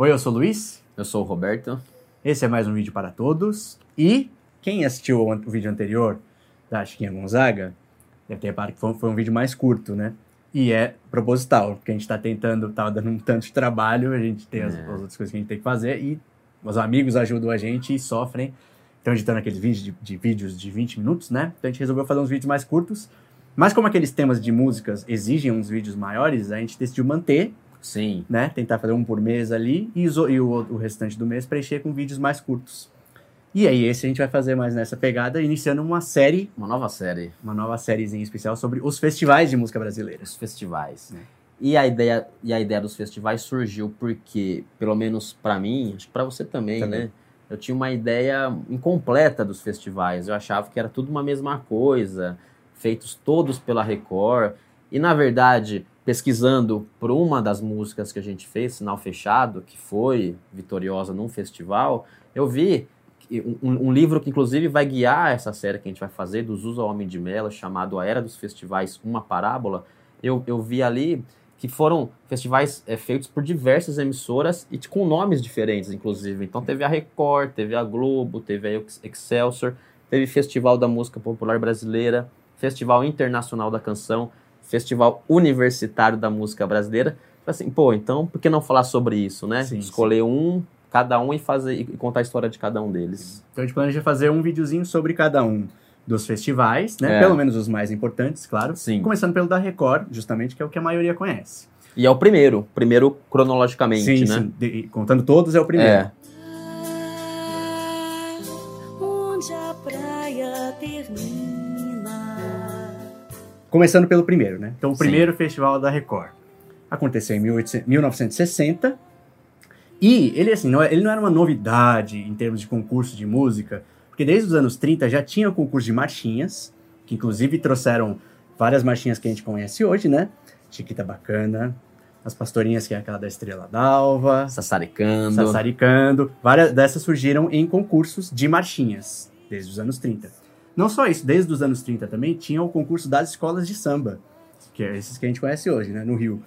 Oi, eu sou o Luiz. Eu sou o Roberto. Esse é mais um vídeo para todos. E quem assistiu o, o vídeo anterior da Chiquinha Gonzaga, deve ter reparado que foi, foi um vídeo mais curto, né? E é proposital, porque a gente está tentando, estava dando um tanto de trabalho, a gente tem as, É. as outras coisas que a gente tem que fazer e os amigos ajudam a gente e sofrem. Estão editando aqueles vídeos de, de vídeos de 20 minutos, né? Então a gente resolveu fazer uns vídeos mais curtos. Mas como aqueles temas de músicas exigem uns vídeos maiores, a gente decidiu manter, Sim. né? Tentar fazer um por mês ali e, e o, o restante do mês preencher com vídeos mais curtos. E aí, esse a gente vai fazer mais nessa pegada, iniciando uma série, Uma nova série. uma nova sériezinha especial sobre os festivais de música brasileira. Os festivais. É. E a ideia e a ideia dos festivais surgiu porque, pelo menos pra mim, acho que pra você também, Também. né? Eu tinha uma ideia incompleta dos festivais. Eu achava que era tudo uma mesma coisa, feitos todos pela Record. E na verdade, pesquisando por uma das músicas que a gente fez, Sinal Fechado, que foi vitoriosa num festival, eu vi um, um livro que inclusive vai guiar essa série que a gente vai fazer, do Zusa Homem de Mello, chamado A Era dos Festivais, Uma Parábola. Eu, eu vi ali que foram festivais é, feitos por diversas emissoras e com nomes diferentes, inclusive. Então teve a Record, teve a Globo, teve a Ex- Excelsior, teve Festival da Música Popular Brasileira, Festival Internacional da Canção, Festival Universitário da Música Brasileira. Falei Assim, pô, então por que não falar sobre isso, né? Sim, Escolher um, cada um e fazer e contar a história de cada um deles. Então a gente planeja fazer um videozinho sobre cada um dos festivais, né? É. Pelo menos os mais importantes, claro. Sim. Começando pelo da Record, justamente, que é o que a maioria conhece. E é o primeiro, primeiro cronologicamente, sim, né? sim. De- contando todos, é o primeiro. É. onde a praia termina. Começando pelo primeiro, né? Então, o Sim. primeiro festival da Record aconteceu em 1800 1960. E ele, assim, não, é- ele não era uma novidade em termos de concurso de música, porque desde os anos 30 já tinha o concurso de marchinhas, que inclusive trouxeram várias marchinhas que a gente conhece hoje, né? Chiquita Bacana, as Pastorinhas, que é aquela da Estrela d'Alva, Sassaricando. Sassaricando. Várias dessas surgiram em concursos de marchinhas, desde os anos 30. Não só isso, desde os anos 30 também tinha o concurso das escolas de samba, que é esses que a gente conhece hoje, né, no Rio.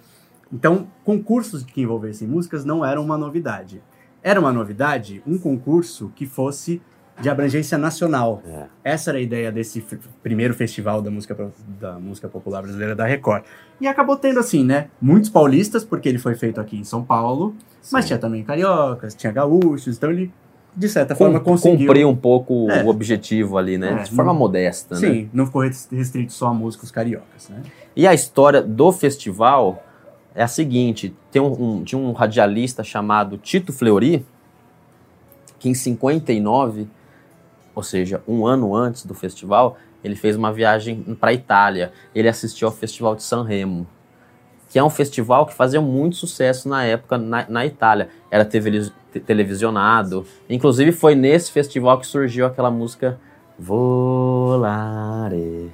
Então, concursos que envolvessem músicas não eram uma novidade. Era uma novidade um concurso que fosse de abrangência nacional. É. Essa era a ideia desse primeiro festival da música, da música popular brasileira da Record. E acabou tendo, assim, né, muitos paulistas, porque ele foi feito aqui em São Paulo, mas Sim. tinha também cariocas, tinha gaúchos, então ele, de certa Com- forma, conseguiu. Cumpriu um pouco É. o objetivo ali, né? É, de forma não- modesta, né? Sim, não ficou res- restrito só a músicos cariocas, né? E a história do festival é a seguinte: tem um, um- tinha um radialista chamado Tito Fleury, que em 59, ou seja, um ano antes do festival, ele fez uma viagem para a Itália. Ele assistiu ao Festival de San Remo, que é um festival que fazia muito sucesso na época na, na Itália. Era te- televisionado. Inclusive, foi nesse festival que surgiu aquela música Volare.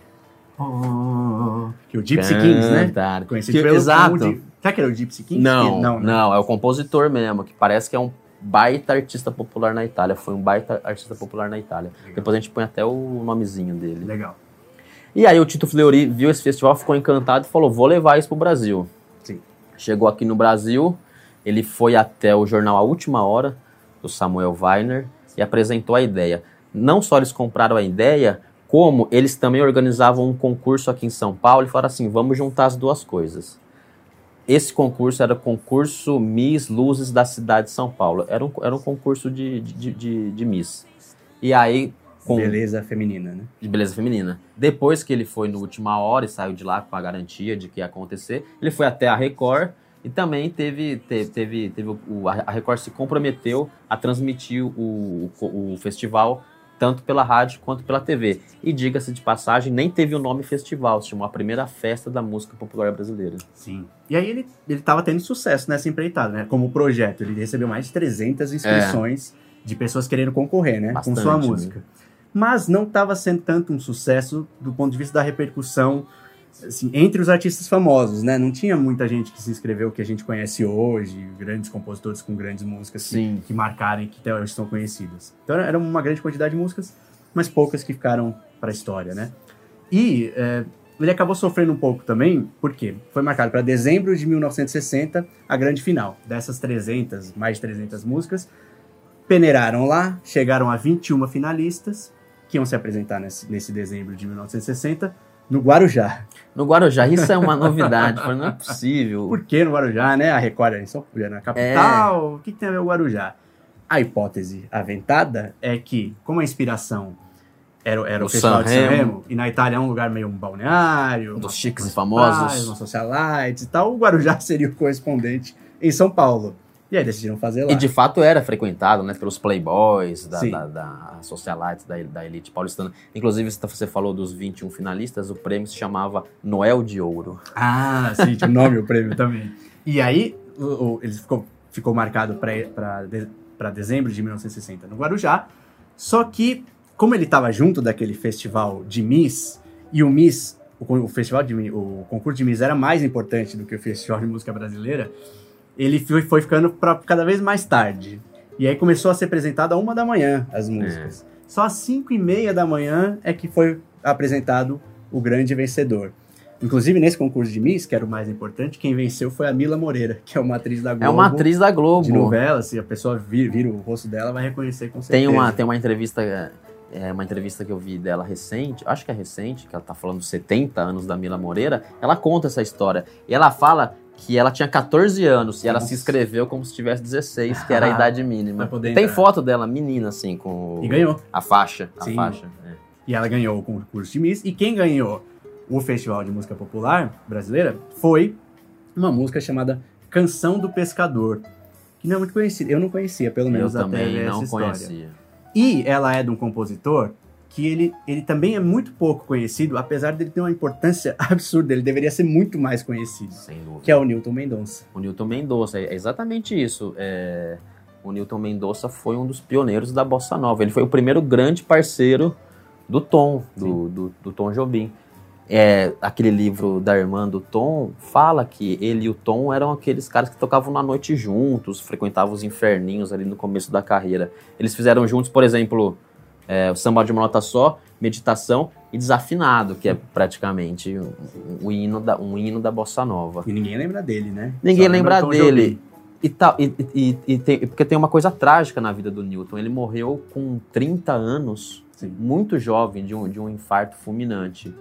Oh, que o Gypsy Kings, né? Cantar. Conhecido Que- pelo Exato. de- Será que era o Gypsy Kings? Não, Que- não, né? é o compositor mesmo, que parece que é um baita artista popular na Itália. Foi um baita artista popular na Itália. Legal. Depois a gente põe até o nomezinho dele. Legal. E aí o Tito Fleury viu esse festival, ficou encantado e falou: vou levar isso pro Brasil. Sim. Chegou aqui no Brasil, ele foi até o jornal A Última Hora, do Samuel Weiner, e apresentou a ideia. Não só eles compraram a ideia, como eles também organizavam um concurso aqui em São Paulo e falaram assim: vamos juntar as duas coisas. Esse concurso era o concurso Miss Luzes da cidade de São Paulo. Era um, era um concurso de, de, de, de Miss. E aí, com, Beleza feminina, né? de beleza feminina. Depois que ele foi no última hora e saiu de lá com a garantia de que ia acontecer, ele foi até a Record e também teve, teve, teve, teve o- a Record se comprometeu a transmitir o, o, o festival tanto pela rádio quanto pela TV. E diga-se de passagem, nem teve o nome festival, se chamou a primeira festa da música popular brasileira. Sim. E aí ele, ele tava tendo sucesso nessa empreitada, né? Como projeto. Ele recebeu mais de 300 inscrições de pessoas querendo concorrer, né? Bastante, com sua né? Mas não estava sendo tanto um sucesso do ponto de vista da repercussão assim, entre os artistas famosos, né? Não tinha muita gente que se inscreveu que a gente conhece hoje, grandes compositores com grandes músicas que, Sim. que marcaram e que até hoje são conhecidas. Então era uma grande quantidade de músicas, mas poucas que ficaram para a história, né? E é, ele acabou sofrendo um pouco também, porque foi marcado para dezembro de 1960 a grande final. Dessas 300, mais de 300 músicas, peneiraram lá, chegaram a 21 finalistas, que iam se apresentar nesse, nesse dezembro de 1960 no Guarujá. No Guarujá, isso é uma novidade. Não é possível. Por que no Guarujá, né? A Record é em São Paulo, é na capital. O que, que tem a ver o Guarujá? A hipótese aventada é que, como a inspiração era, era o, O Festival de San. Remo, e na Itália é um lugar meio um balneário, Dos uma- chiques e famosos. umas socialites e tal, o Guarujá seria o correspondente em São Paulo. E aí decidiram fazer lá. E de fato era frequentado, né, pelos playboys, da, da, da socialites, da, da elite paulistana. Inclusive, você falou dos 21 finalistas, o prêmio se chamava Noel de Ouro. Ah, sim, tinha o nome o prêmio também. E aí, o, o- ele ficou, ficou marcado para de, pra dezembro de 1960 no Guarujá. Só que, como ele estava junto daquele festival de Miss, e o Miss, o, o festival de o concurso de Miss era mais importante do que o Festival de Música Brasileira, ele foi, foi ficando pra cada vez mais tarde. E aí começou a ser apresentado a uma da manhã as músicas. Só às cinco e meia da manhã é que foi apresentado o grande vencedor. Inclusive, nesse concurso de Miss, que era o mais importante, quem venceu foi a Mila Moreira, que é uma atriz da Globo. É uma atriz da Globo. de novela, se a pessoa vir, vir o rosto dela, vai reconhecer com certeza. Tem uma, tem uma entrevista, é, uma entrevista que eu vi dela recente, acho que é recente, que ela tá falando dos 70 anos da Mila Moreira. Ela conta essa história. E ela fala que ela tinha 14 anos e ela se inscreveu como se tivesse 16, que era a idade mínima. Tem foto dela, menina, assim, com E ganhou. a faixa. A Sim. faixa. é. E ela ganhou o concurso de Miss. E quem ganhou o Festival de Música Popular Brasileira foi uma música chamada Canção do Pescador. Que não é muito conhecida. Eu não conhecia, pelo Eu menos até também essa não história. conhecia. E ela é de um compositor que ele, ele também é muito pouco conhecido, apesar dele ter uma importância absurda. Ele deveria ser muito mais conhecido. Sem dúvida. Que é o Newton Mendonça. O Newton Mendonça, é exatamente isso. É, o Newton Mendonça foi um dos pioneiros da Bossa Nova. Ele foi o primeiro grande parceiro do Tom, do, do, do Tom Jobim. É, aquele livro da irmã do Tom fala que ele e o Tom eram aqueles caras que tocavam na noite juntos, frequentavam os inferninhos ali no começo da carreira. Eles fizeram juntos, por exemplo, é, o Samba de uma Nota Só, Meditação e Desafinado, que é praticamente um, um hino, da, um hino da Bossa Nova. E ninguém lembra dele, né? Ninguém Só lembra Tom dele. E tal, e, e- e tem- porque tem uma coisa trágica na vida do Newton. Ele morreu com 30 anos, Sim. muito jovem, de um, de um infarto fulminante.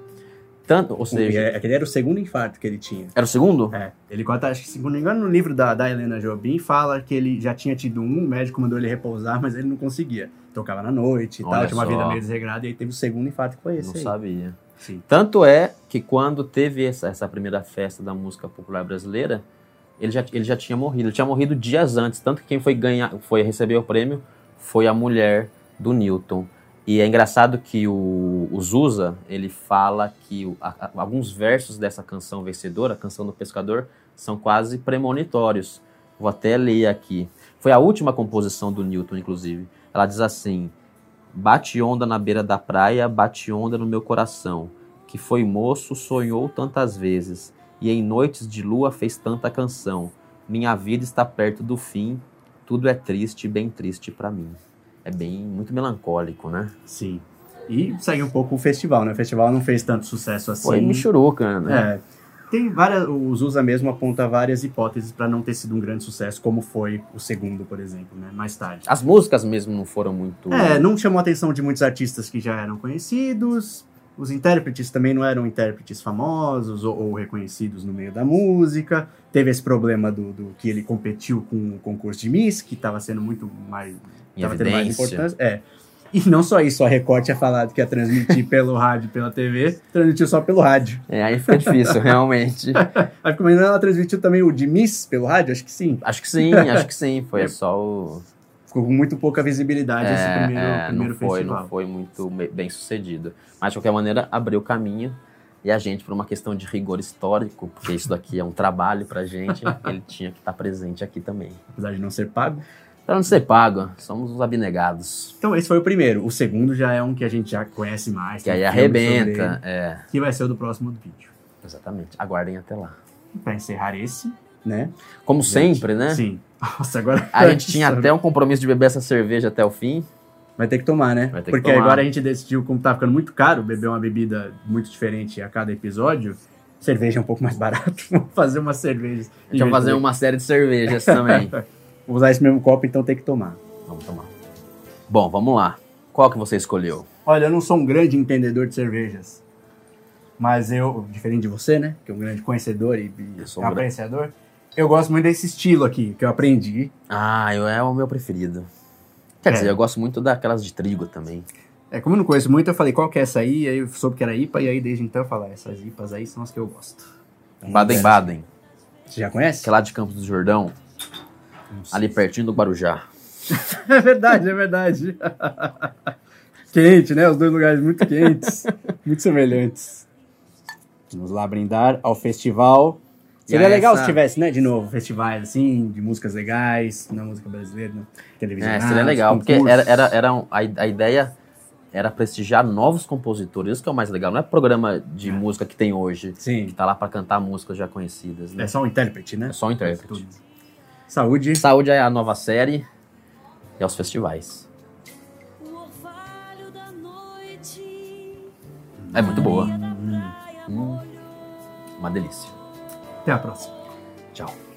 Tanto, ou seja, é- aquele era o segundo infarto que ele tinha. era o segundo? É, ele conta, acho que se não me engano, no livro da, da Helena Jobim, fala que ele já tinha tido um, o médico mandou ele repousar, mas ele não conseguia. Tocava na noite e Olha tal, tinha uma só. vida meio desregrada, e aí teve o segundo infarto que foi esse Não aí. sabia. Sim. Tanto é que quando teve essa, essa primeira festa da música popular brasileira, ele já, ele já tinha morrido. Ele tinha morrido dias antes. Tanto que quem foi ganhar, foi receber o prêmio foi a mulher do Newton. E é engraçado que o, o Zusa, ele fala que o- a- a- alguns versos dessa canção vencedora, a canção do pescador, são quase premonitórios. Vou até ler aqui. Foi a última composição do Newton, inclusive. Ela diz assim: Bate onda na beira da praia, bate onda no meu coração, que foi moço, sonhou tantas vezes, e em noites de lua fez tanta canção. Minha vida está perto do fim, tudo é triste, bem triste pra mim. É bem muito melancólico, né? Sim. E segue um pouco o festival, né? O festival não fez tanto sucesso assim. Foi Michuruca, né? É. Tem várias. O Zusa mesmo aponta várias hipóteses para não ter sido um grande sucesso, como foi o segundo, por exemplo, né? Mais tarde. As músicas mesmo não foram muito. É, não chamou a atenção de muitos artistas que já eram conhecidos. Os intérpretes também não eram intérpretes famosos ou, ou reconhecidos no meio da música. Teve esse problema do, do que ele competiu com o concurso de Miss, que estava sendo muito mais. em tava tendo mais importância. É. E não só isso, a Record tinha falado que ia transmitir pelo rádio pela TV, transmitiu só pelo rádio. É, aí fica difícil, realmente. Aí ficou imaginando, ela transmitiu também o de Miss pelo rádio? Acho que sim. Acho que sim, acho que sim. Foi só o. Ficou com muito pouca visibilidade esse É, primeiro, é, primeiro não foi, festival. não foi muito bem sucedido. Mas, de qualquer maneira, abriu caminho. E a gente, por uma questão de rigor histórico, porque isso daqui é um trabalho pra gente, ele tinha que estar presente aqui também. Apesar de não ser pago. Pra não ser pago, somos os abnegados. Então esse foi o primeiro. O segundo já é um que a gente já conhece mais. Que aí arrebenta. ele, É, Que vai ser o do próximo vídeo. exatamente. Aguardem até lá. Pra encerrar esse, né? Como gente? sempre, né? Sim. Nossa, agora... A gente tinha até um compromisso de beber essa cerveja até o fim. Vai ter que tomar, né? Vai ter que Porque tomar. agora a gente decidiu, como tá ficando muito caro, beber uma bebida muito diferente a cada episódio, cerveja é um pouco mais barato. Vamos fazer uma cerveja. A gente vai fazer uma série de cervejas também. Vou usar esse mesmo copo, então tem que tomar. Vamos tomar. Bom, vamos lá. Qual que você escolheu? Olha, eu não sou um grande entendedor de cervejas. Mas eu, diferente de você, né? Que é um grande conhecedor e, e Eu sou um apreciador, eu gosto muito desse estilo aqui, que eu aprendi. Ah, eu- é o meu preferido. Quer É. dizer, eu gosto muito daquelas de trigo também. É, como eu não conheço muito, eu falei, qual que é essa aí? Aí eu soube que era IPA, e aí desde então eu falei, essas IPAs aí são as que eu gosto. Baden-Baden, Você já conhece? que é lá de Campos do Jordão, ali pertinho do Guarujá. É verdade, é verdade. Quente, né? Os dois lugares muito quentes, muito semelhantes. Vamos lá brindar ao festival. Seria E a legal essa- se tivesse, né, de novo, festivais assim, de músicas legais, na música brasileira, na televisão. É, seria legal, porque era, era, era um- a, a ideia era prestigiar novos compositores. Isso que é o mais legal. Não é programa de música que tem hoje, que Sim, tá lá pra cantar músicas já conhecidas, né? é só um intérprete, né? É só um intérprete. Saúde. Saúde é a nova série e aos festivais. O orvalho da noite. É muito boa. Praia molhou. Uma delícia. Até a próxima. Tchau.